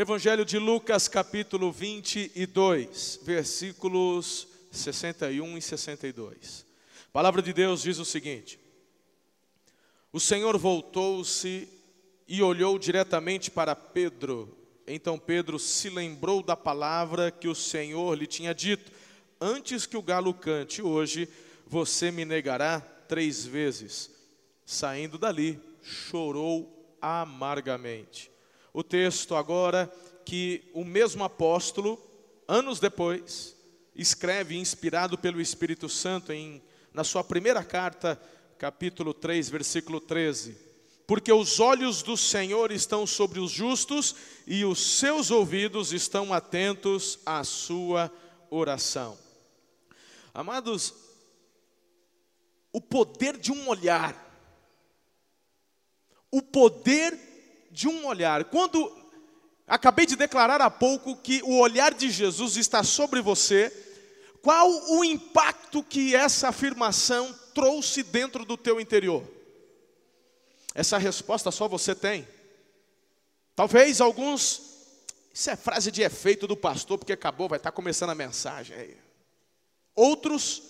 Evangelho de Lucas, capítulo 22, versículos 61 e 62. A palavra de Deus diz o seguinte: O Senhor voltou-se e olhou diretamente para Pedro. Então Pedro se lembrou da palavra que o Senhor lhe tinha dito: Antes que o galo cante hoje, você me negará três vezes. Saindo dali, chorou amargamente. O texto agora que o mesmo apóstolo, anos depois, escreve, inspirado pelo Espírito Santo, em, na sua primeira carta, capítulo 3, versículo 13. Porque os olhos do Senhor estão sobre os justos e os seus ouvidos estão atentos à sua oração. Amados, o poder de um olhar, o poder de um olhar. Quando acabei de declarar há pouco que o olhar de Jesus está sobre você, qual o impacto que essa afirmação trouxe dentro do teu interior? Essa resposta só você tem. Talvez alguns, isso é frase de efeito do pastor, porque acabou, vai estar começando a mensagem aí. Outros,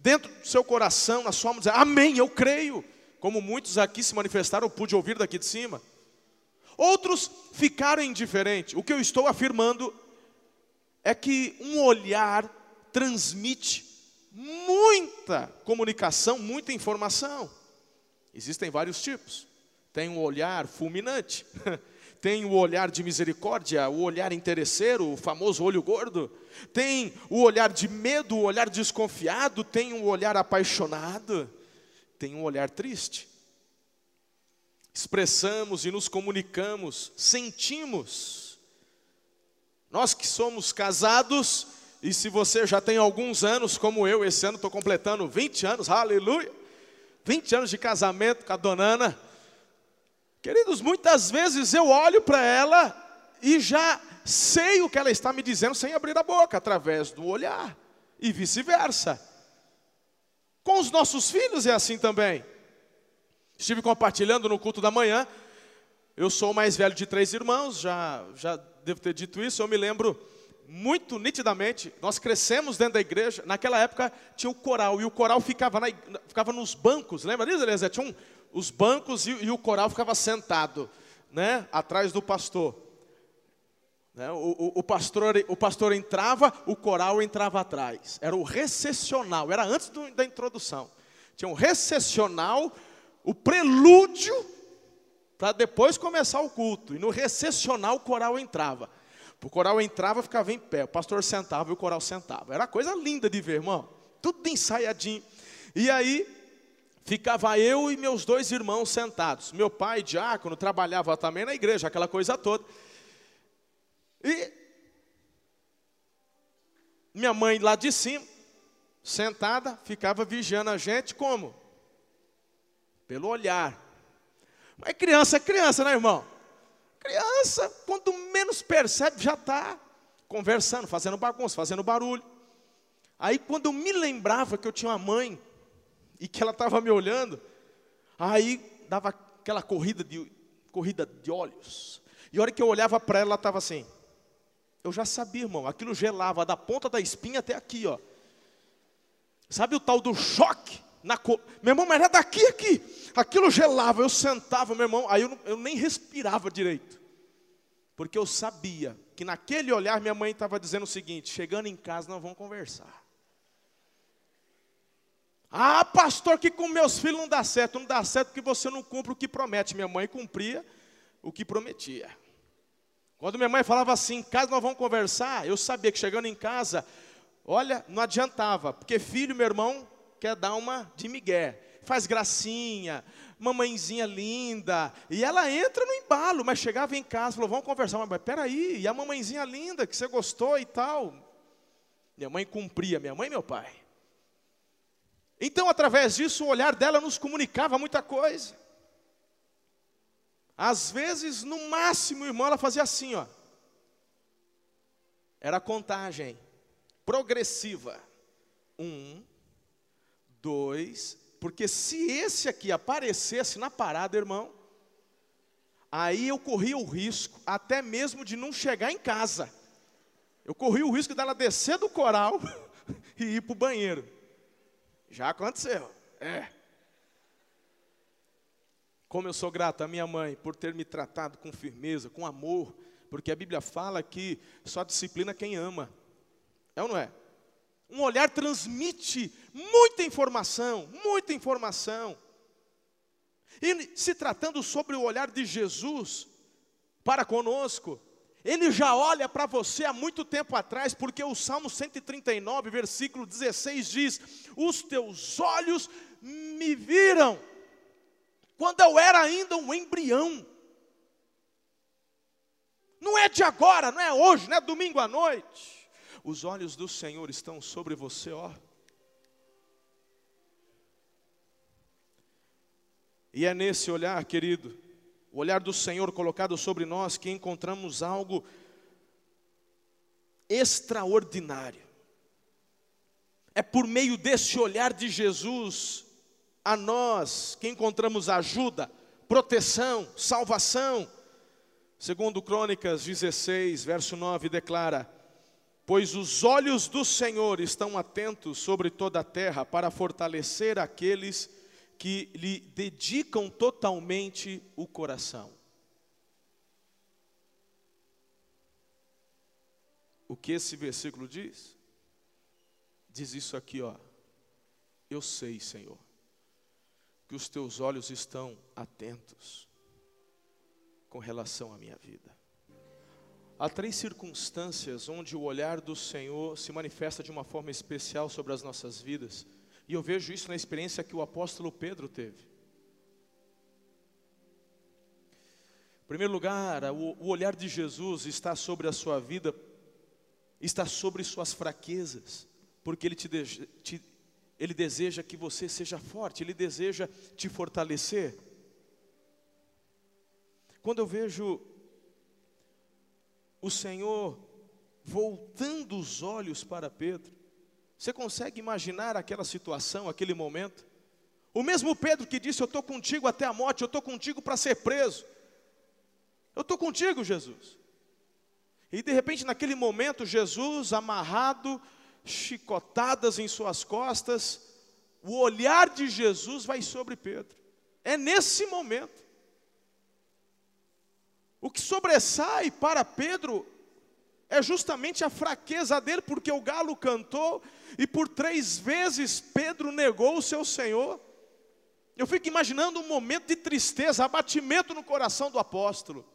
dentro do seu coração, na sua alma, dizer, amém, eu creio. Como muitos aqui se manifestaram, eu pude ouvir daqui de cima. Outros ficaram indiferentes. O que eu estou afirmando é que um olhar transmite muita comunicação, muita informação. Existem vários tipos. Tem um olhar fulminante, tem o olhar de misericórdia, o olhar interesseiro, o famoso olho gordo. Tem o olhar de medo, o olhar desconfiado, tem um olhar apaixonado, tem um olhar triste. Expressamos e nos comunicamos, sentimos. Nós que somos casados, e se você já tem alguns anos, como eu, esse ano estou completando 20 anos, aleluia 20 anos de casamento com a dona Ana. Queridos, muitas vezes eu olho para ela e já sei o que ela está me dizendo sem abrir a boca, através do olhar, e vice-versa. Com os nossos filhos é assim também. Estive compartilhando no culto da manhã. Eu sou o mais velho de três irmãos, já, já devo ter dito isso. Eu me lembro muito nitidamente, nós crescemos dentro da igreja, naquela época tinha o coral, e o coral ficava, na, ficava nos bancos, lembra disso, Eliezer? Tinha um, os bancos e, e, o coral ficava sentado, né, atrás do pastor. Né, o, o, o, pastor. O pastor entrava, o coral entrava atrás. Era o recessional, era antes do, da introdução. Tinha um recessional, o prelúdio, para depois começar o culto. E no recessional o coral entrava. O coral entrava, ficava em pé, o pastor sentava e o coral sentava. Era coisa linda de ver, irmão. Tudo ensaiadinho. E aí, ficava eu e meus dois irmãos sentados. Meu pai, diácono, trabalhava também na igreja, aquela coisa toda. E minha mãe lá de cima, sentada, ficava vigiando a gente como? Pelo olhar. Mas criança é criança, né, irmão? Criança, quando menos percebe, já está conversando, fazendo bagunça, fazendo barulho. Aí, quando eu me lembrava que eu tinha uma mãe e que ela estava me olhando, aí dava aquela corrida de, corrida de olhos. E a hora que eu olhava para ela, ela estava assim. Eu já sabia, irmão, aquilo gelava da ponta da espinha até aqui, ó. Sabe o tal do choque? Na co... Meu irmão, mas era daqui aqui. Aquilo gelava, eu sentava, meu irmão, aí eu, eu nem respirava direito. Porque eu sabia que naquele olhar minha mãe estava dizendo o seguinte: chegando em casa nós vamos conversar. Ah, pastor, que com meus filhos não dá certo. Não dá certo porque você não cumpre o que promete. Minha mãe cumpria o que prometia. Quando minha mãe falava assim, em casa nós vamos conversar, eu sabia que chegando em casa, olha, não adiantava, porque filho, meu irmão, quer dar uma de migué, faz gracinha, mamãezinha linda, e ela entra no embalo, mas chegava em casa, falou, vamos conversar, mas peraí, e a mamãezinha linda, que você gostou e tal, minha mãe cumpria, minha mãe e meu pai, então através disso o olhar dela nos comunicava muita coisa, às vezes, no máximo, irmão, ela fazia assim, ó, era contagem progressiva, um, dois, porque se esse aqui aparecesse na parada, irmão, Aí eu corria o risco até mesmo de não chegar em casa. Eu corri o risco dela descer do coral e ir para o banheiro. Já aconteceu. É. Como eu sou grato à minha mãe por ter me tratado com firmeza, com amor, porque a Bíblia fala que só disciplina quem ama. É ou não é? Um olhar transmite muita informação, muita informação. E se tratando sobre o olhar de Jesus para conosco, ele já olha para você há muito tempo atrás, porque o Salmo 139, versículo 16 diz: Os teus olhos me viram, quando eu era ainda um embrião. Não é de agora, não é hoje, não é domingo à noite. Os olhos do Senhor estão sobre você, ó. E é nesse olhar, querido, o olhar do Senhor colocado sobre nós, que encontramos algo extraordinário. É por meio desse olhar de Jesus a nós que encontramos ajuda, proteção, salvação. Segundo Crônicas 16, verso 9 declara: Pois os olhos do Senhor estão atentos sobre toda a terra para fortalecer aqueles que lhe dedicam totalmente o coração. O que esse versículo diz? Diz isso aqui, ó. Eu sei, Senhor, que os teus olhos estão atentos com relação à minha vida. Há três circunstâncias onde o olhar do Senhor se manifesta de uma forma especial sobre as nossas vidas, e eu vejo isso na experiência que o apóstolo Pedro teve. Em primeiro lugar, o, olhar de Jesus está sobre a sua vida, está sobre suas fraquezas, porque ele, te, te, ele deseja que você seja forte, ele deseja te fortalecer. Quando eu vejo o Senhor voltando os olhos para Pedro. Você consegue imaginar aquela situação, aquele momento? O mesmo Pedro que disse: Eu estou contigo até a morte, eu estou contigo para ser preso. Eu estou contigo, Jesus. E de repente, naquele momento, Jesus, amarrado, chicotadas em suas costas, o olhar de Jesus vai sobre Pedro. É nesse momento. O que sobressai para Pedro é justamente a fraqueza dele, porque o galo cantou e por três vezes Pedro negou o seu Senhor. Eu fico imaginando um momento de tristeza, abatimento no coração do apóstolo.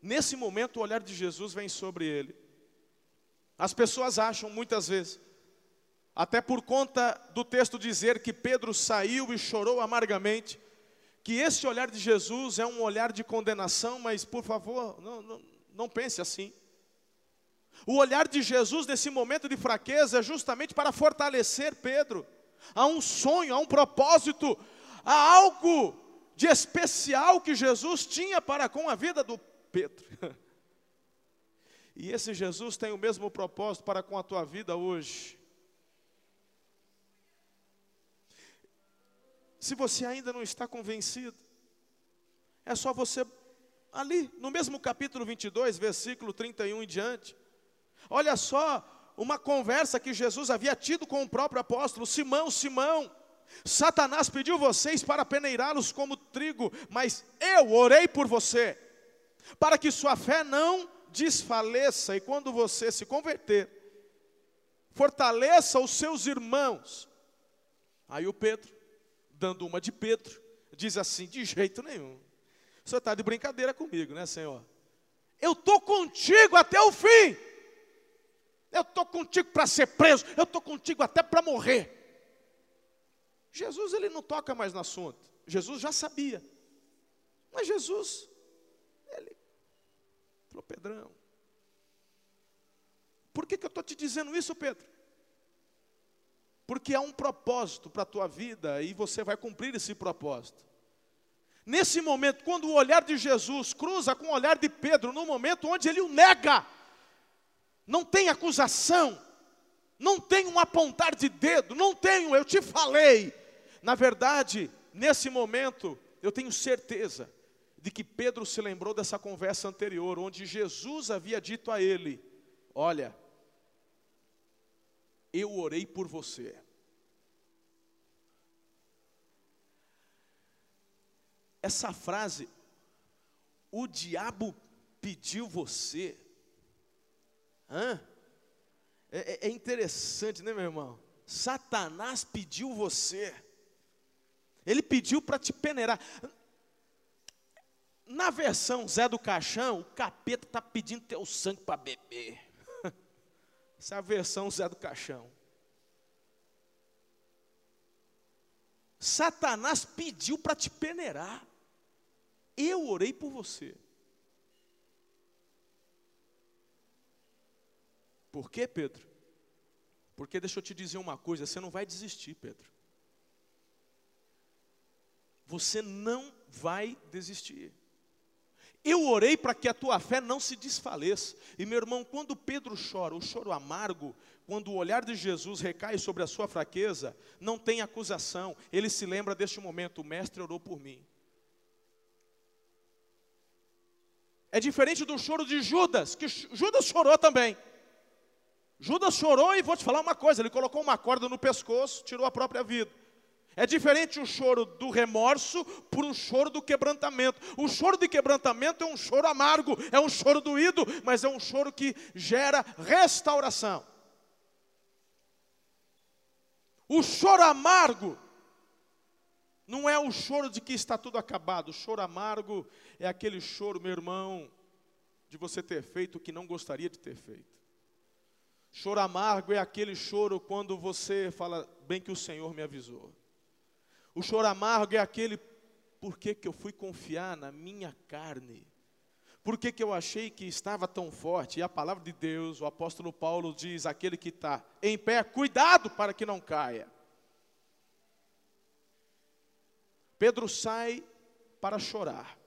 Nesse momento, o olhar de Jesus vem sobre ele. As pessoas acham muitas vezes, até por conta do texto dizer que Pedro saiu e chorou amargamente, que esse olhar de Jesus é um olhar de condenação, mas por favor, não, não, não pense assim. O olhar de Jesus nesse momento de fraqueza é justamente para fortalecer Pedro. Há um sonho, há um propósito, há algo de especial que Jesus tinha para com a vida do Pedro. E esse Jesus tem o mesmo propósito para com a tua vida hoje. Se você ainda não está convencido, é só você, ali, no mesmo capítulo 22, versículo 31 em diante, olha só uma conversa que Jesus havia tido com o próprio apóstolo: Simão, Simão, Satanás pediu vocês para peneirá-los como trigo, mas eu orei por você, para que sua fé não desfaleça, e quando você se converter, fortaleça os seus irmãos. Aí o Pedro, dando uma de Pedro, diz assim: de jeito nenhum. O senhor está de brincadeira comigo, né, Senhor? Eu estou contigo até o fim. Eu estou contigo para ser preso. Eu estou contigo até para morrer. Jesus, ele não toca mais no assunto. Jesus já sabia. Mas Jesus, ele falou, Pedrão. Por que, que eu estou te dizendo isso, Pedro? Porque há um propósito para a tua vida e você vai cumprir esse propósito. Nesse momento, quando o olhar de Jesus cruza com o olhar de Pedro, no momento onde ele o nega, não tem acusação, não tem um apontar de dedo, não tenho, eu te falei. Na verdade, nesse momento, eu tenho certeza de que Pedro se lembrou dessa conversa anterior, onde Jesus havia dito a ele: Olha, eu orei por você. Essa frase, o diabo pediu você. Hã? É, é, é interessante, né, meu irmão? Satanás pediu você. Ele pediu para te peneirar. Na versão Zé do Caixão, o capeta está pedindo teu sangue para beber. Essa é a versão Zé do Caixão. Satanás pediu para te peneirar. Eu orei por você. Por quê, Pedro? Porque deixa eu te dizer uma coisa: você não vai desistir, Pedro. Você não vai desistir. Eu orei para que a tua fé não se desfaleça. E meu irmão, quando Pedro chora, o choro amargo, quando o olhar de Jesus recai sobre a sua fraqueza, não tem acusação. Ele se lembra deste momento: o Mestre orou por mim. É diferente do choro de Judas, que Judas chorou também. Judas chorou e vou te falar uma coisa: ele colocou uma corda no pescoço, tirou a própria vida. É diferente o choro do remorso por um choro do quebrantamento. O choro de quebrantamento é um choro amargo, é um choro doído, mas é um choro que gera restauração. O choro amargo não é o choro de que está tudo acabado. O choro amargo é aquele choro, meu irmão, de você ter feito o que não gostaria de ter feito. Choro amargo é aquele choro quando você fala, bem que o Senhor me avisou. O choro amargo é aquele, por que, que eu fui confiar na minha carne? Por que, que eu achei que estava tão forte? E a palavra de Deus, o apóstolo Paulo diz: aquele que está em pé, cuidado para que não caia. Pedro sai para chorar.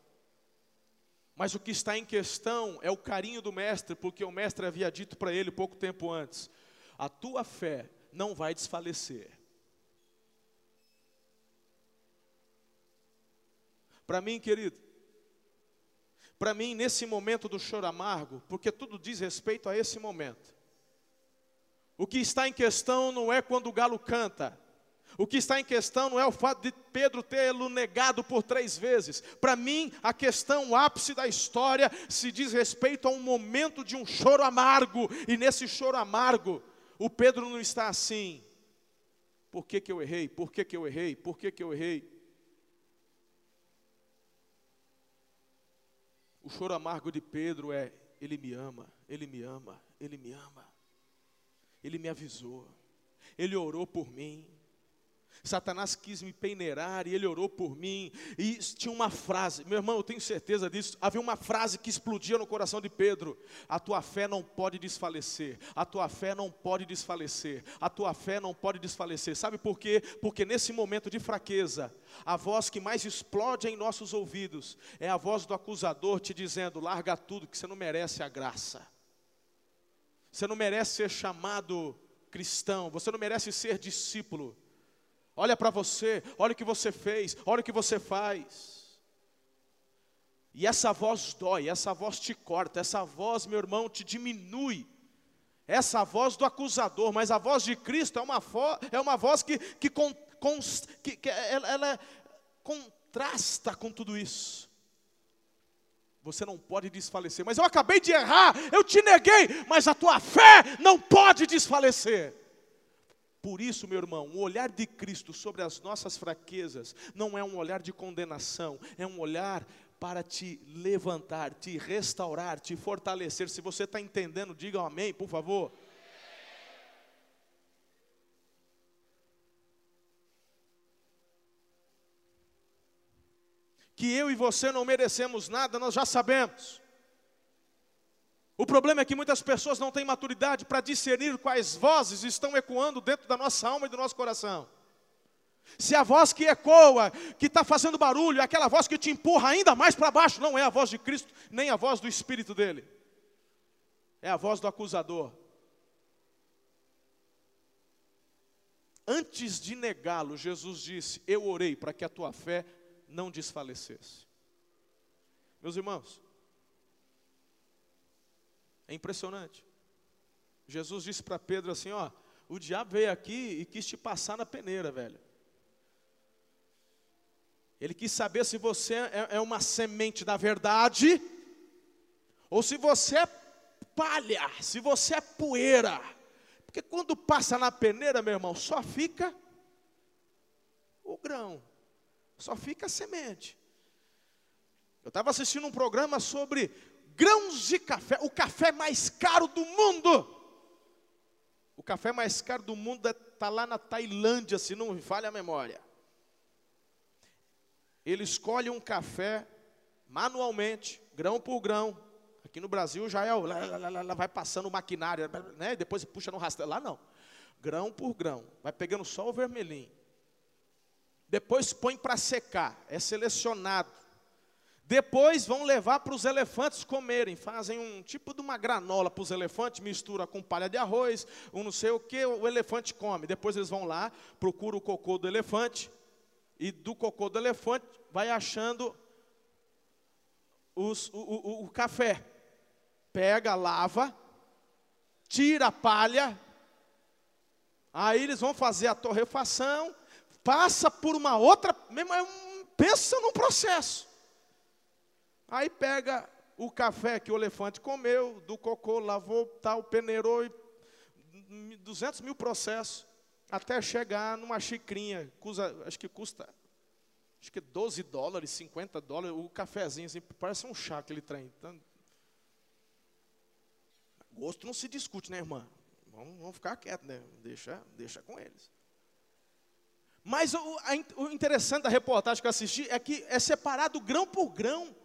Mas o que está em questão é o carinho do mestre, porque o mestre havia dito para ele pouco tempo antes: a tua fé não vai desfalecer. Para mim, querido, para mim, nesse momento do choro amargo, porque tudo diz respeito a esse momento. O que está em questão não é quando o galo canta. O que está em questão não é o fato de Pedro tê-lo negado por três vezes. Para mim, a questão, o ápice da história, se diz respeito a um momento de um choro amargo. E nesse choro amargo, o Pedro não está assim. Por que, que eu errei? Por que, que eu errei? Por que, que eu errei? O choro amargo de Pedro é: Ele me ama, Ele me ama, Ele me ama. Ele me avisou, Ele orou por mim. Satanás quis me peneirar e ele orou por mim. E tinha uma frase, meu irmão, eu tenho certeza disso. Havia uma frase que explodia no coração de Pedro: A tua fé não pode desfalecer. A tua fé não pode desfalecer. A tua fé não pode desfalecer. Sabe por quê? Porque nesse momento de fraqueza, a voz que mais explode em nossos ouvidos é a voz do acusador te dizendo: larga tudo, que você não merece a graça. Você não merece ser chamado cristão, você não merece ser discípulo. Olha para você, olha o que você fez, olha o que você faz. E essa voz dói, essa voz te corta, essa voz, meu irmão, te diminui. Essa voz do acusador, mas a voz de Cristo é uma, é uma voz que, que, com, que, que ela, ela contrasta com tudo isso. Você não pode desfalecer, mas eu acabei de errar, eu te neguei, mas a tua fé não pode desfalecer. Por isso, meu irmão, o olhar de Cristo sobre as nossas fraquezas não é um olhar de condenação, é um olhar para te levantar, te restaurar, te fortalecer. Se você está entendendo, diga um amém, por favor. Que eu e você não merecemos nada, nós já sabemos. O problema é que muitas pessoas não têm maturidade para discernir quais vozes estão ecoando dentro da nossa alma e do nosso coração. Se a voz que ecoa, que está fazendo barulho, é aquela voz que te empurra ainda mais para baixo, não é a voz de Cristo, nem a voz do Espírito dele, é a voz do acusador. Antes de negá-lo, Jesus disse: Eu orei para que a tua fé não desfalecesse. Meus irmãos, é impressionante. Jesus disse para Pedro assim: Ó, o diabo veio aqui e quis te passar na peneira, velho. Ele quis saber se você é, é uma semente da verdade, ou se você é palha, se você é poeira. Porque quando passa na peneira, meu irmão, só fica o grão, só fica a semente. Eu estava assistindo um programa sobre grãos de café, o café mais caro do mundo. O café mais caro do mundo está lá na Tailândia, se não me falha a memória. Ele escolhe um café manualmente, grão por grão. Aqui no Brasil já é o vai passando o maquinário, né? Depois puxa no rastelo. Lá não. Grão por grão, vai pegando só o vermelhinho. Depois põe para secar, é selecionado. Depois vão levar para os elefantes comerem. Fazem um tipo de uma granola para os elefantes, mistura com palha de arroz, um não sei o que, o elefante come. Depois eles vão lá, procuram o cocô do elefante, e do cocô do elefante vai achando os, o, o, o café. Pega, lava, tira a palha, aí eles vão fazer a torrefação, passa por uma outra, pensa num processo. Aí pega o café que o elefante comeu, do cocô, lavou, tal, peneirou, e 200 mil processos, até chegar numa xicrinha, custa, acho que custa, acho que 12 dólares, 50 dólares, o cafezinho, assim, parece um chá aquele trem. Então, gosto não se discute, né, irmã? Vamos, vamos ficar quietos, né? Deixa, deixa com eles. Mas o, a, o interessante da reportagem que eu assisti é que é separado grão por grão.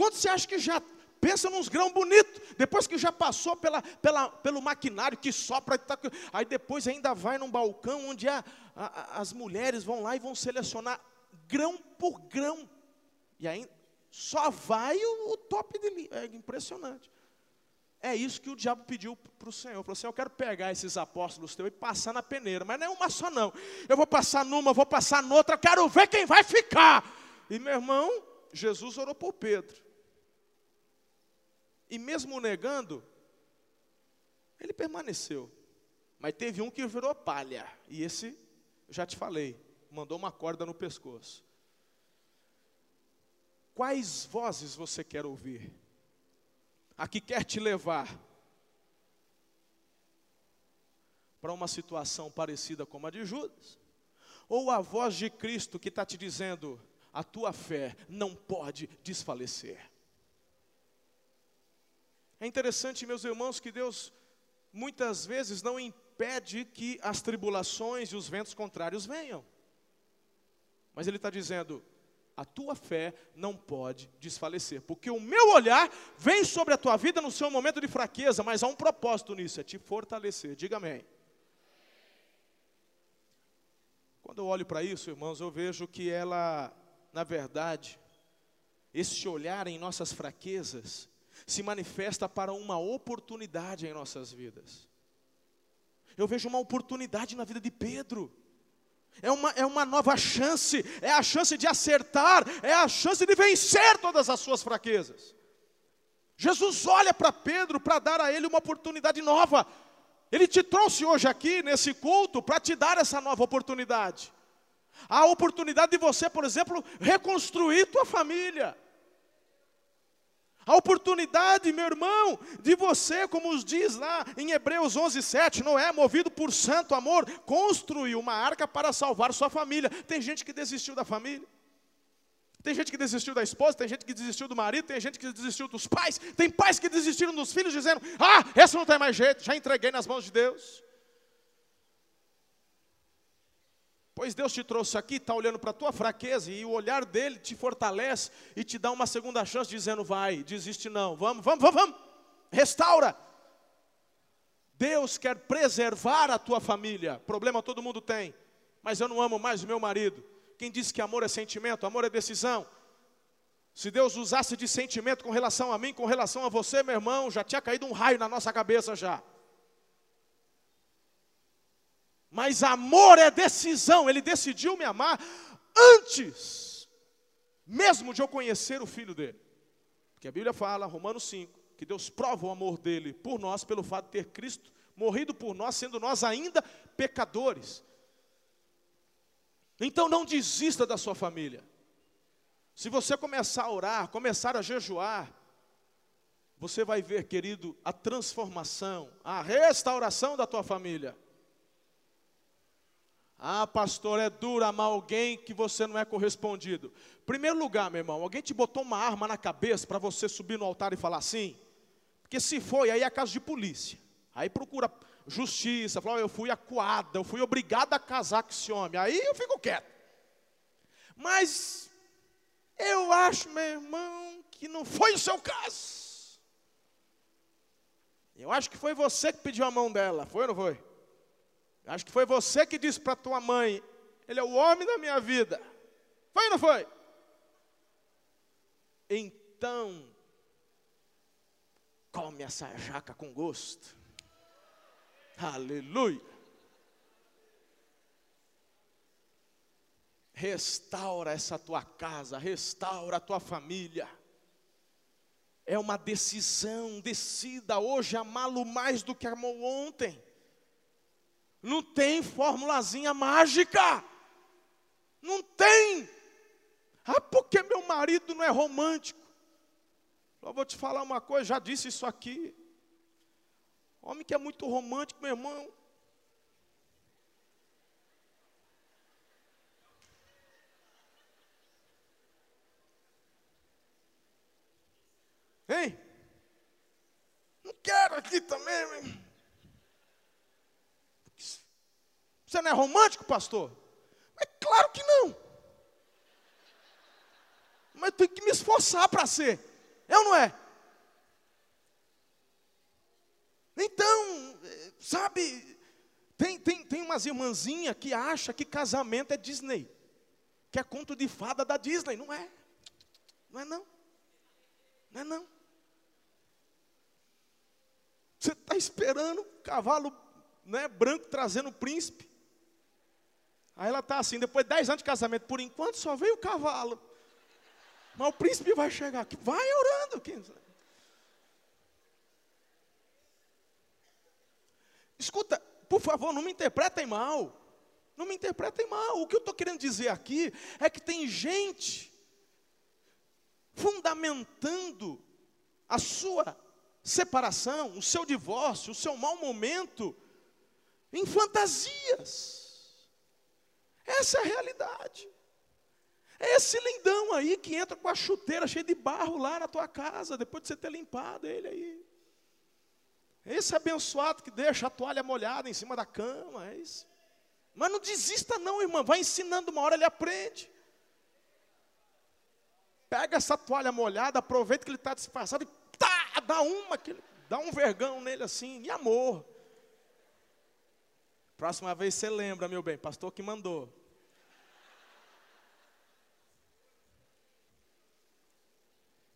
Quanto você acha que já pensa nos grãos bonitos, depois que já passou pela, pela, pelo maquinário que sopra, tá, aí depois ainda vai num balcão onde a, a, as mulheres vão lá e vão selecionar grão por grão. E aí só vai o, o top de É impressionante. É isso que o diabo pediu para o Senhor. Falou assim: Eu quero pegar esses apóstolos teus e passar na peneira, mas não é uma só, não. Eu vou passar numa, vou passar noutra, quero ver quem vai ficar. E meu irmão, Jesus orou por Pedro. E mesmo negando, ele permaneceu. Mas teve um que virou palha. E esse, já te falei, mandou uma corda no pescoço. Quais vozes você quer ouvir? A que quer te levar para uma situação parecida com a de Judas? Ou a voz de Cristo que está te dizendo: a tua fé não pode desfalecer? É interessante, meus irmãos, que Deus muitas vezes não impede que as tribulações e os ventos contrários venham. Mas Ele está dizendo: a tua fé não pode desfalecer, porque o meu olhar vem sobre a tua vida no seu momento de fraqueza, mas há um propósito nisso, é te fortalecer. Diga amém. Quando eu olho para isso, irmãos, eu vejo que ela, na verdade, esse olhar em nossas fraquezas, se manifesta para uma oportunidade em nossas vidas. Eu vejo uma oportunidade na vida de Pedro. É uma, é uma nova chance, é a chance de acertar, é a chance de vencer todas as suas fraquezas. Jesus olha para Pedro para dar a ele uma oportunidade nova. Ele te trouxe hoje aqui nesse culto para te dar essa nova oportunidade. A oportunidade de você, por exemplo, reconstruir tua família. A oportunidade, meu irmão, de você, como os diz lá em Hebreus 11, 7, Noé, movido por santo amor, construiu uma arca para salvar sua família. Tem gente que desistiu da família. Tem gente que desistiu da esposa, tem gente que desistiu do marido, tem gente que desistiu dos pais, tem pais que desistiram dos filhos, dizendo: Ah, essa não tem mais jeito, já entreguei nas mãos de Deus. Pois Deus te trouxe aqui, está olhando para a tua fraqueza e o olhar dele te fortalece e te dá uma segunda chance, dizendo: vai, desiste não, vamos, vamos, vamos, vamos, restaura. Deus quer preservar a tua família. Problema todo mundo tem, mas eu não amo mais o meu marido. Quem disse que amor é sentimento? Amor é decisão. Se Deus usasse de sentimento com relação a mim, com relação a você, meu irmão, já tinha caído um raio na nossa cabeça já. Mas amor é decisão, ele decidiu me amar antes mesmo de eu conhecer o filho dele. Porque a Bíblia fala, Romanos 5, que Deus prova o amor dele por nós pelo fato de ter Cristo morrido por nós, sendo nós ainda pecadores. Então não desista da sua família. Se você começar a orar, começar a jejuar, você vai ver, querido, a transformação, a restauração da tua família. Ah, pastor, é duro amar alguém que você não é correspondido. Primeiro lugar, meu irmão, alguém te botou uma arma na cabeça para você subir no altar e falar assim? Porque se foi, aí é caso de polícia. Aí procura justiça, fala, oh, eu fui acuada, eu fui obrigada a casar com esse homem. Aí eu fico quieto. Mas eu acho, meu irmão, que não foi o seu caso. Eu acho que foi você que pediu a mão dela, foi ou não foi? Acho que foi você que disse para tua mãe: Ele é o homem da minha vida. Foi ou não foi? Então, come essa jaca com gosto. Aleluia. Restaura essa tua casa, restaura a tua família. É uma decisão, decida hoje amá-lo mais do que amou ontem. Não tem formulazinha mágica. Não tem. Ah, porque meu marido não é romântico. Eu vou te falar uma coisa, já disse isso aqui. Homem que é muito romântico, meu irmão. Hein? Não quero aqui também, meu irmão. Você não é romântico, pastor? É claro que não. Mas tem que me esforçar para ser. É ou não é? Então, sabe, tem, tem, tem umas irmãzinhas que acham que casamento é Disney. Que é conto de fada da Disney. Não é. Não é não. Não é não. Você está esperando o cavalo né, branco trazendo o príncipe. Aí ela está assim, depois de 10 anos de casamento, por enquanto só veio o cavalo. Mas o príncipe vai chegar vai orando. Escuta, por favor, não me interpretem mal. Não me interpretem mal. O que eu estou querendo dizer aqui é que tem gente fundamentando a sua separação, o seu divórcio, o seu mau momento em fantasias. Essa é a realidade. É esse lindão aí que entra com a chuteira cheia de barro lá na tua casa, depois de você ter limpado ele aí. Esse abençoado que deixa a toalha molhada em cima da cama. É isso. Mas não desista, não, irmão. Vai ensinando, uma hora ele aprende. Pega essa toalha molhada, aproveita que ele está disfarçado e tá, dá uma, dá um vergão nele assim, e amor. Próxima vez você lembra, meu bem, pastor que mandou.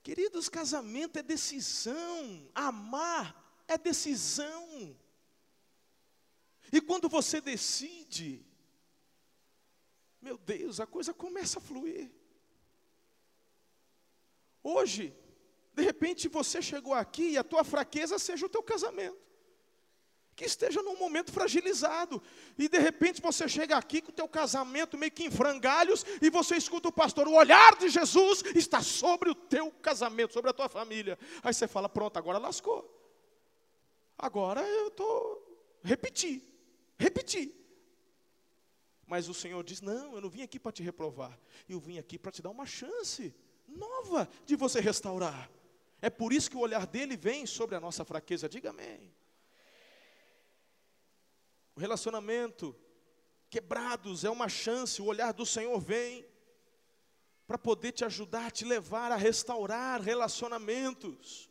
Queridos, casamento é decisão, amar é decisão. E quando você decide, meu Deus, a coisa começa a fluir. Hoje, de repente você chegou aqui e a tua fraqueza seja o teu casamento que esteja num momento fragilizado. E de repente você chega aqui com o teu casamento meio que em frangalhos e você escuta o pastor, o olhar de Jesus está sobre o teu casamento, sobre a tua família. Aí você fala, pronto, agora lascou. Agora eu estou repetir, repetir. Mas o Senhor diz: Não, eu não vim aqui para te reprovar, eu vim aqui para te dar uma chance nova de você restaurar. É por isso que o olhar dele vem sobre a nossa fraqueza. Diga amém o relacionamento quebrados é uma chance, o olhar do Senhor vem para poder te ajudar, te levar a restaurar relacionamentos.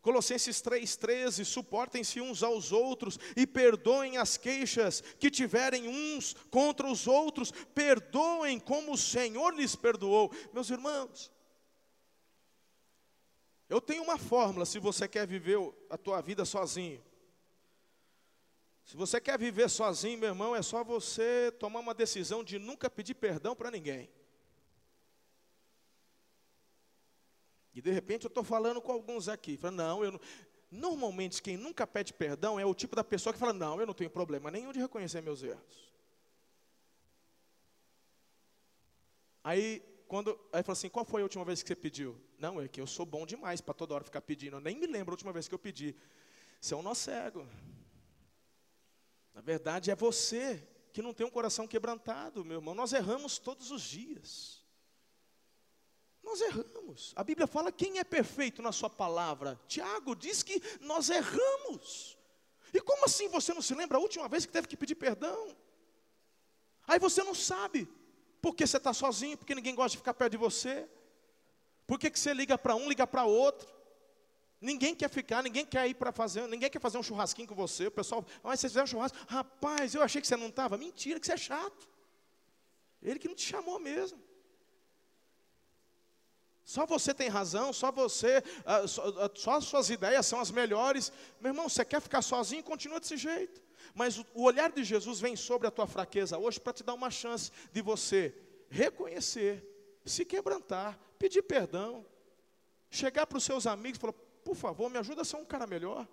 Colossenses 3,13: suportem-se uns aos outros e perdoem as queixas que tiverem uns contra os outros, perdoem como o Senhor lhes perdoou. Meus irmãos, eu tenho uma fórmula se você quer viver a tua vida sozinho. Se você quer viver sozinho, meu irmão, é só você tomar uma decisão de nunca pedir perdão para ninguém. E de repente eu estou falando com alguns aqui, falando, não, eu não. Normalmente quem nunca pede perdão é o tipo da pessoa que fala, não, eu não tenho problema nenhum de reconhecer meus erros. Aí, quando, aí fala assim, qual foi a última vez que você pediu? Não, é que eu sou bom demais para toda hora ficar pedindo. Eu nem me lembro a última vez que eu pedi. Você é um nó cego. Na verdade, é você que não tem um coração quebrantado, meu irmão. Nós erramos todos os dias. Nós erramos. A Bíblia fala quem é perfeito na sua palavra. Tiago diz que nós erramos. E como assim você não se lembra a última vez que teve que pedir perdão? Aí você não sabe. Porque você está sozinho, porque ninguém gosta de ficar perto de você. Por que, que você liga para um, liga para outro? Ninguém quer ficar, ninguém quer ir para fazer, ninguém quer fazer um churrasquinho com você. O pessoal, ah, mas você fizer um churrasco, rapaz, eu achei que você não estava. Mentira, que você é chato. Ele que não te chamou mesmo. Só você tem razão, só você, só, uh, só, as suas ideias são as melhores. Meu irmão, você quer ficar sozinho, continua desse jeito. Mas o olhar de Jesus vem sobre a tua fraqueza hoje para te dar uma chance de você reconhecer, se quebrantar, pedir perdão, chegar para os seus amigos e falar: por favor, me ajuda a ser um cara melhor.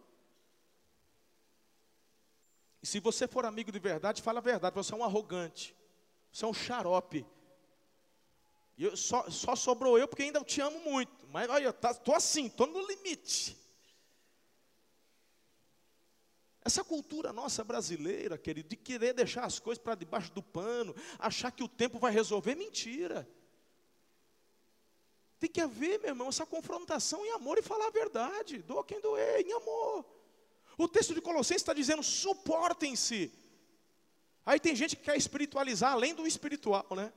E se você for amigo de verdade, fala a verdade, você é um arrogante, você é um xarope, eu, só, só sobrou eu porque ainda te amo muito. Mas olha, estou tá, assim, estou no limite. Essa cultura nossa brasileira, querido, de querer deixar as coisas para debaixo do pano, achar que o tempo vai resolver, mentira. Tem que haver, meu irmão, essa confrontação em amor e falar a verdade. Doa quem doer, em amor. O texto de Colossenses está dizendo: suportem-se. Aí tem gente que quer espiritualizar além do espiritual, né?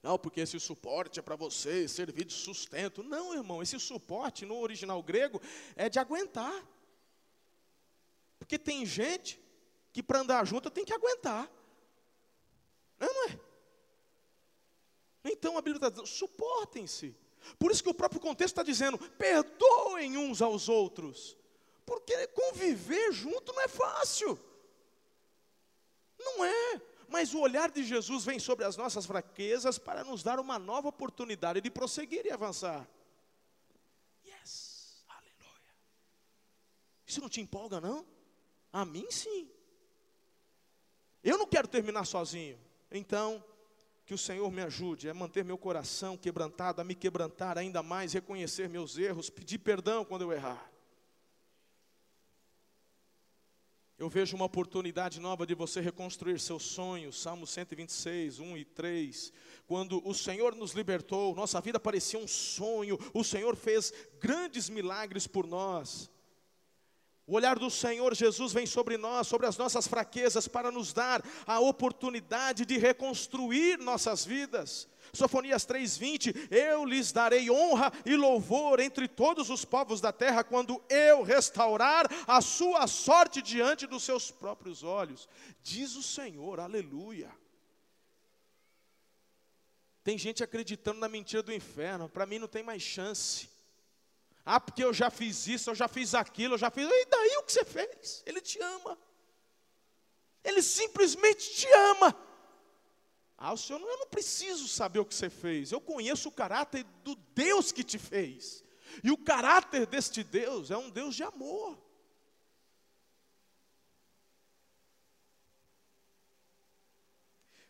Não, porque esse suporte é para você servir de sustento. Não, irmão, esse suporte no original grego é de aguentar. Porque tem gente que para andar junto tem que aguentar. Não, não é? Então a Bíblia está dizendo, suportem-se. Por isso que o próprio contexto está dizendo, perdoem uns aos outros. Porque conviver junto não é fácil. Não é mas o olhar de Jesus vem sobre as nossas fraquezas para nos dar uma nova oportunidade de prosseguir e avançar. Yes, aleluia. Isso não te empolga, não? A mim sim. Eu não quero terminar sozinho. Então, que o Senhor me ajude a manter meu coração quebrantado, a me quebrantar ainda mais, reconhecer meus erros, pedir perdão quando eu errar. Eu vejo uma oportunidade nova de você reconstruir seus sonhos. Salmo 126, 1 e 3. Quando o Senhor nos libertou, nossa vida parecia um sonho. O Senhor fez grandes milagres por nós. O olhar do Senhor Jesus vem sobre nós, sobre as nossas fraquezas, para nos dar a oportunidade de reconstruir nossas vidas. Sofonias 3:20, eu lhes darei honra e louvor entre todos os povos da terra quando eu restaurar a sua sorte diante dos seus próprios olhos. Diz o Senhor, aleluia. Tem gente acreditando na mentira do inferno, para mim não tem mais chance. Ah, porque eu já fiz isso, eu já fiz aquilo, eu já fiz. E daí o que você fez? Ele te ama. Ele simplesmente te ama. Ah, o senhor, eu não preciso saber o que você fez. Eu conheço o caráter do Deus que te fez. E o caráter deste Deus é um Deus de amor.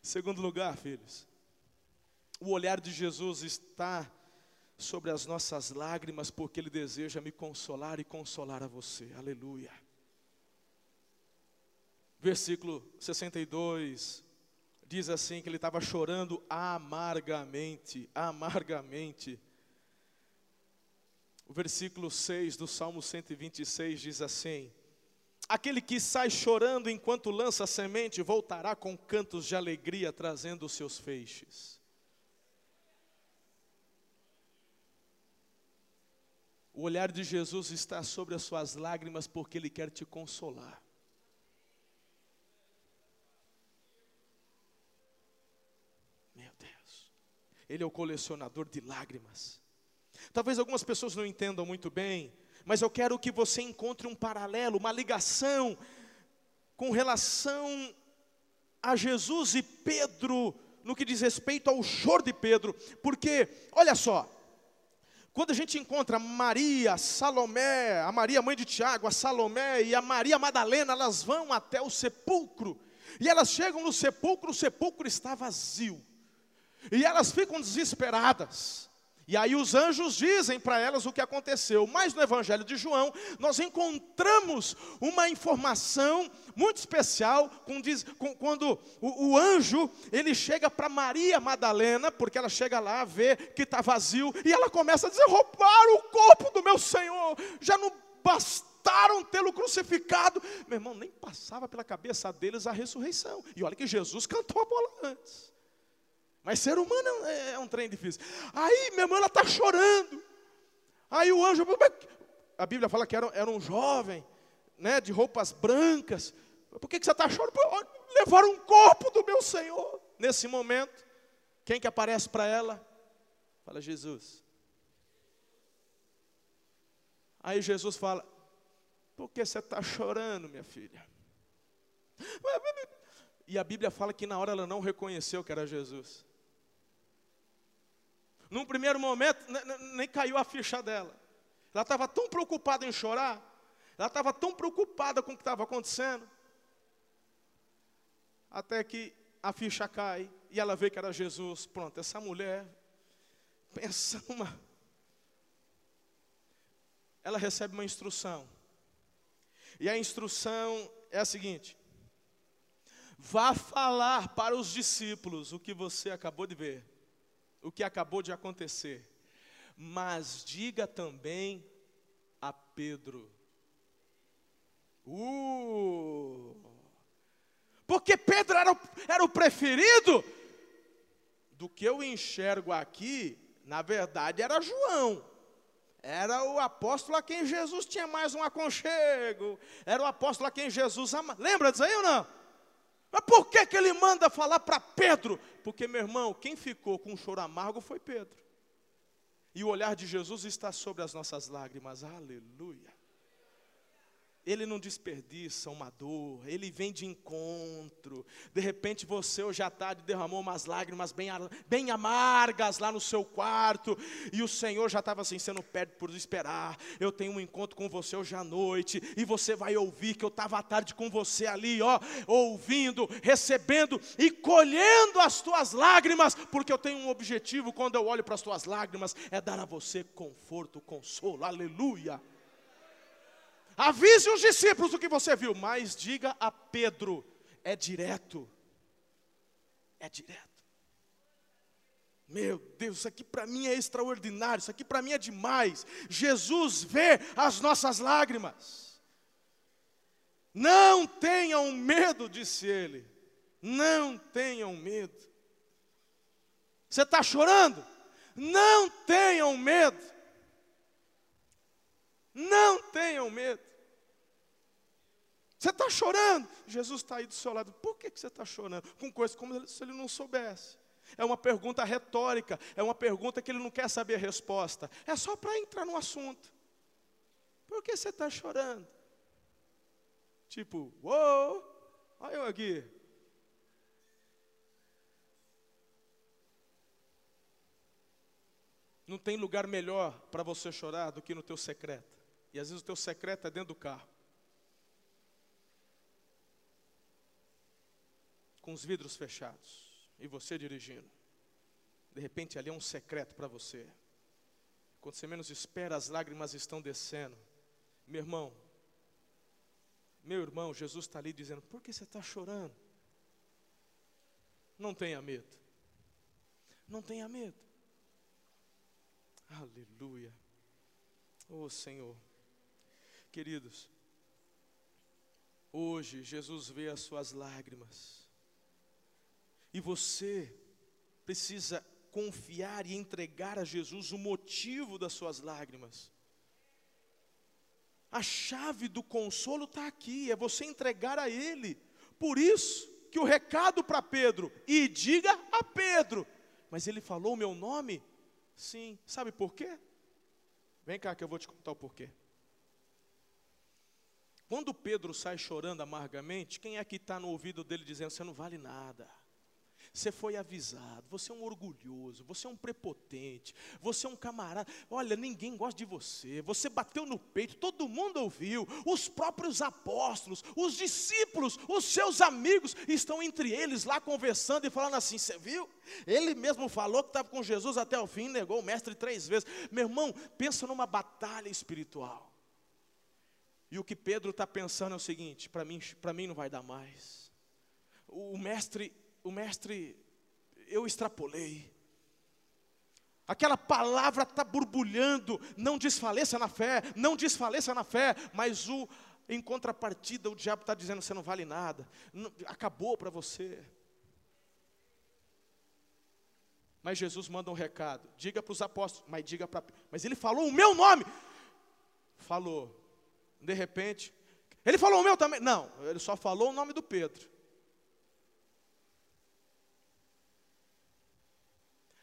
Segundo lugar, filhos, o olhar de Jesus está sobre as nossas lágrimas, porque Ele deseja me consolar e consolar a você. Aleluia. Versículo 62, diz assim que ele estava chorando amargamente, amargamente. O versículo 6 do Salmo 126 diz assim: Aquele que sai chorando enquanto lança semente, voltará com cantos de alegria, trazendo os seus feixes. O olhar de Jesus está sobre as suas lágrimas, porque Ele quer te consolar. Ele é o colecionador de lágrimas. Talvez algumas pessoas não entendam muito bem, mas eu quero que você encontre um paralelo, uma ligação com relação a Jesus e Pedro, no que diz respeito ao choro de Pedro, porque, olha só, Quando a gente encontra Maria, Salomé, a Maria mãe de Tiago, a Salomé e a Maria Madalena, elas vão até o sepulcro. E elas chegam no sepulcro, o sepulcro está vazio. E elas ficam desesperadas. E aí os anjos dizem para elas o que aconteceu. Mas no Evangelho de João, nós encontramos uma informação muito especial quando o, o, anjo ele chega para Maria Madalena, porque ela chega lá, vê que está vazio, e ela começa a dizer: roubaram o corpo do meu Senhor, já não bastaram tê-lo crucificado. Meu irmão, nem passava pela cabeça deles a ressurreição. E olha que Jesus cantou a bola antes. Mas ser humano é, é um trem difícil. Aí minha irmã ela está chorando. Aí o anjo, a Bíblia fala que era, era um jovem, né, de roupas brancas. Por que, que você está chorando? Levaram um corpo do meu Senhor. Nesse momento, quem que aparece para ela? Fala Jesus. Aí Jesus fala: Por que você está chorando, minha filha? E a Bíblia fala que na hora ela não reconheceu que era Jesus. Num primeiro momento, nem caiu a ficha dela. Ela estava tão preocupada em chorar, ela estava tão preocupada com o que estava acontecendo, até que a ficha cai e ela vê que era Jesus. Pronto, essa mulher, pensa numa. Ela recebe uma instrução. E a instrução é a seguinte: vá falar para os discípulos o que você acabou de ver o que acabou de acontecer, mas diga também a Pedro. Uh! Porque Pedro era o, era o preferido. Do que eu enxergo aqui, na verdade era João. Era o apóstolo a quem Jesus tinha mais um aconchego. Era o apóstolo a quem Jesus ama. Lembra disso aí ou não? Mas por que, que ele manda falar para Pedro? Porque, meu irmão, quem ficou com um choro amargo foi Pedro. E o olhar de Jesus está sobre as nossas lágrimas. Aleluia. Ele não desperdiça uma dor, ele vem de encontro. De repente você hoje à tarde derramou umas lágrimas bem, bem amargas lá no seu quarto, e o Senhor já estava assim, sendo perto por esperar. Eu tenho um encontro com você hoje à noite, e você vai ouvir que eu estava à tarde com você ali, ó, ouvindo, recebendo e colhendo as tuas lágrimas, porque eu tenho um objetivo quando eu olho para as tuas lágrimas, é dar a você conforto, consolo, aleluia. Avise os discípulos do que você viu, mas diga a Pedro: é direto. É direto. Meu Deus, isso aqui para mim é extraordinário, isso aqui para mim é demais. Jesus vê as nossas lágrimas. Não tenham medo, disse ele. Não tenham medo. Você está chorando? Não tenham medo. Não tenham medo. Você está chorando? Jesus está aí do seu lado. Por que, que você está chorando? Com coisas como se ele não soubesse. É uma pergunta retórica, é uma pergunta que ele não quer saber a resposta. É só para entrar no assunto. Por que você está chorando? Tipo, uou, olha eu aqui. Não tem lugar melhor para você chorar do que no teu secreto. E às vezes o teu secreto é dentro do carro. com os vidros fechados e você dirigindo. De repente ali é um secreto para você. Quando você menos espera, as lágrimas estão descendo. Meu irmão, meu irmão, Jesus está ali dizendo: por que você está chorando? Não tenha medo. Não tenha medo. Aleluia. Oh Senhor. Queridos, hoje Jesus vê as suas lágrimas. E você precisa confiar e entregar a Jesus o motivo das suas lágrimas. A chave do consolo está aqui, é você entregar a Ele. Por isso que o recado para Pedro, e diga a Pedro, mas ele falou o meu nome? Sim, sabe por quê? Vem cá que eu vou te contar o porquê. Quando Pedro sai chorando amargamente, quem é que está no ouvido dele dizendo: Você não vale nada? Você foi avisado, você é um orgulhoso, você é um prepotente, você é um camarada. Olha, ninguém gosta de você. Você bateu no peito, todo mundo ouviu. Os próprios apóstolos, os discípulos, os seus amigos estão entre eles lá conversando e falando assim: Você viu? Ele mesmo falou que estava com Jesus até o fim, negou o mestre três vezes. Meu irmão, pensa numa batalha espiritual. E o que Pedro está pensando é o seguinte: para mim, para mim não vai dar mais. O mestre o mestre, eu extrapolei. Aquela palavra está borbulhando, não desfaleça na fé, não desfaleça na fé, mas o, em contrapartida o diabo está dizendo: você não vale nada, não, acabou para você. Mas Jesus manda um recado, diga para os apóstolos, mas diga para. Mas ele falou o meu nome. Falou. De repente, ele falou o meu também. Não, ele só falou o nome do Pedro.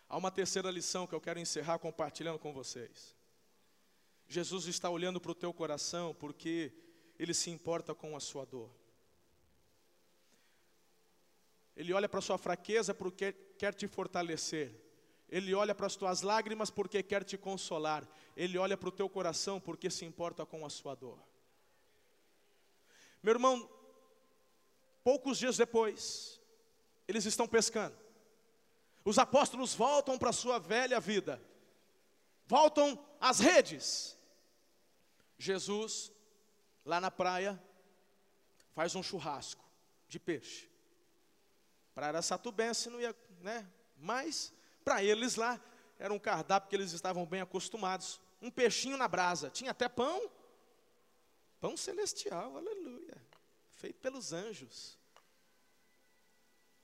Há uma terceira lição que eu quero encerrar compartilhando com vocês. Jesus está olhando para o teu coração porque Ele se importa com a sua dor. Ele olha para a sua fraqueza porque quer te fortalecer. Ele olha para as tuas lágrimas porque quer te consolar. Ele olha para o teu coração porque se importa com a sua dor. Meu irmão, poucos dias depois, eles estão pescando. Os apóstolos voltam para a sua velha vida, voltam às redes. Jesus, lá na praia, faz um churrasco de peixe. Para Araçatubense não ia, né? Mas para eles lá era um cardápio que eles estavam bem acostumados. Um peixinho na brasa, tinha até pão, pão celestial, aleluia, feito pelos anjos.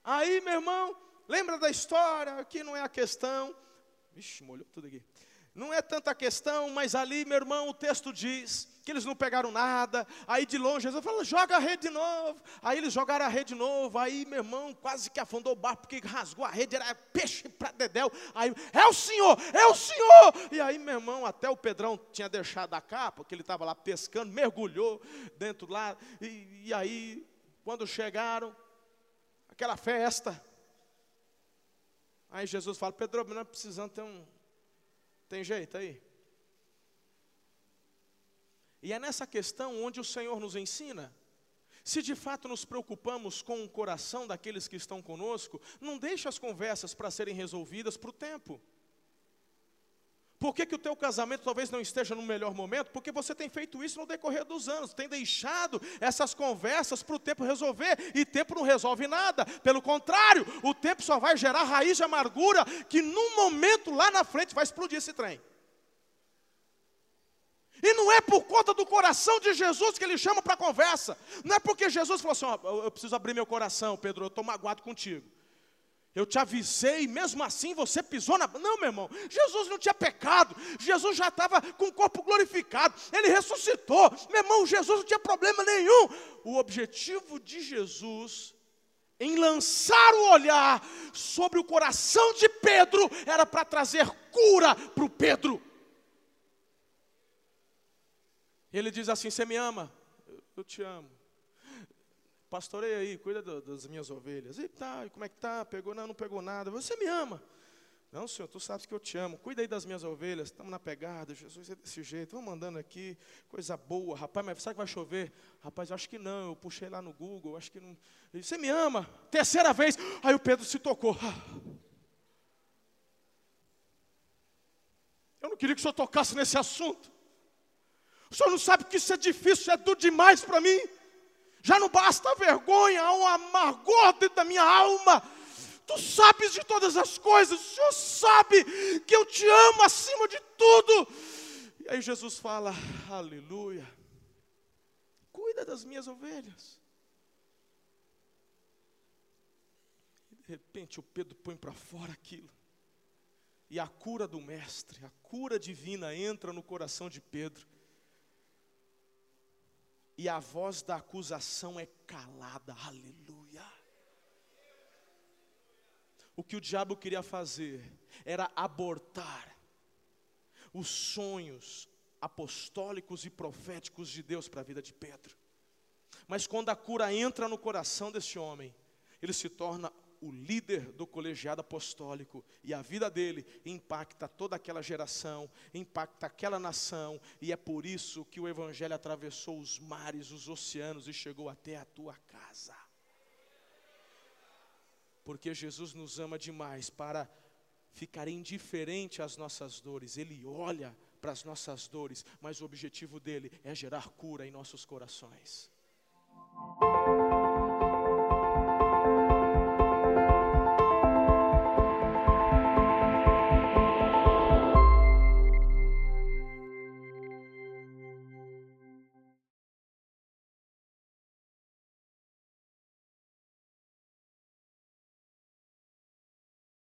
Aí, meu irmão, Lembra da história? Aqui não é a questão. Vixe, molhou tudo aqui. Não é tanta questão, mas ali, meu irmão, o texto diz que eles não pegaram nada. Aí de longe, Jesus falou: joga a rede de novo. Aí eles jogaram a rede de novo. Aí, meu irmão, quase que afundou o barco, porque rasgou a rede, era peixe para dedéu. Aí, é o Senhor, é o Senhor. E aí, meu irmão, até o Pedrão tinha deixado a capa, porque ele estava lá pescando, mergulhou dentro lá. E, e aí, quando chegaram, aquela festa. Aí Jesus fala, Pedro, não é precisando ter um. Tem jeito aí? E é nessa questão onde o Senhor nos ensina. Se de fato nos preocupamos com o coração daqueles que estão conosco, não deixe as conversas para serem resolvidas para o tempo. Por que, que o teu casamento talvez não esteja no melhor momento? Porque você tem feito isso no decorrer dos anos, tem deixado essas conversas para o tempo resolver, e tempo não resolve nada. Pelo contrário, o tempo só vai gerar raiz de amargura, que num momento lá na frente vai explodir esse trem. E não é por conta do coração de Jesus que ele chama para a conversa. Não é porque Jesus falou assim: ó, eu preciso abrir meu coração, Pedro, eu estou magoado contigo. Eu te avisei, mesmo assim você pisou na. Não, meu irmão, Jesus não tinha pecado, Jesus já estava com o corpo glorificado, ele ressuscitou. Meu irmão, Jesus não tinha problema nenhum. O objetivo de Jesus em lançar o olhar sobre o coração de Pedro era para trazer cura para o Pedro. Ele diz assim: Você me ama? Eu te amo pastorei aí, cuida do, das minhas ovelhas. E tá, como é que tá? Pegou? Não, não pegou nada. Você me ama. Não, Senhor, tu sabes que eu te amo. Cuida aí das minhas ovelhas. Estamos na pegada. Jesus é desse jeito. Vamos andando aqui. Coisa boa. Rapaz, mas sabe que vai chover? Rapaz, eu acho que não. Eu puxei lá no Google. Acho que não. Você me ama? Terceira vez. Aí o Pedro se tocou. Eu não queria que o senhor tocasse nesse assunto. O senhor não sabe que isso é difícil, é tudo demais para mim. Já não basta a vergonha, há um amargor dentro da minha alma. Tu sabes de todas as coisas, o Senhor sabe que eu te amo acima de tudo. E aí Jesus fala: Aleluia, cuida das minhas ovelhas. E de repente o Pedro põe para fora aquilo. E a cura do Mestre, a cura divina entra no coração de Pedro e a voz da acusação é calada. Aleluia. O que o diabo queria fazer era abortar os sonhos apostólicos e proféticos de Deus para a vida de Pedro. Mas quando a cura entra no coração desse homem, ele se torna o líder do colegiado apostólico, e a vida dele impacta toda aquela geração, impacta aquela nação, e é por isso que o Evangelho atravessou os mares, os oceanos e chegou até a tua casa. Porque Jesus nos ama demais para ficar indiferente às nossas dores, Ele olha para as nossas dores, mas o objetivo dele é gerar cura em nossos corações.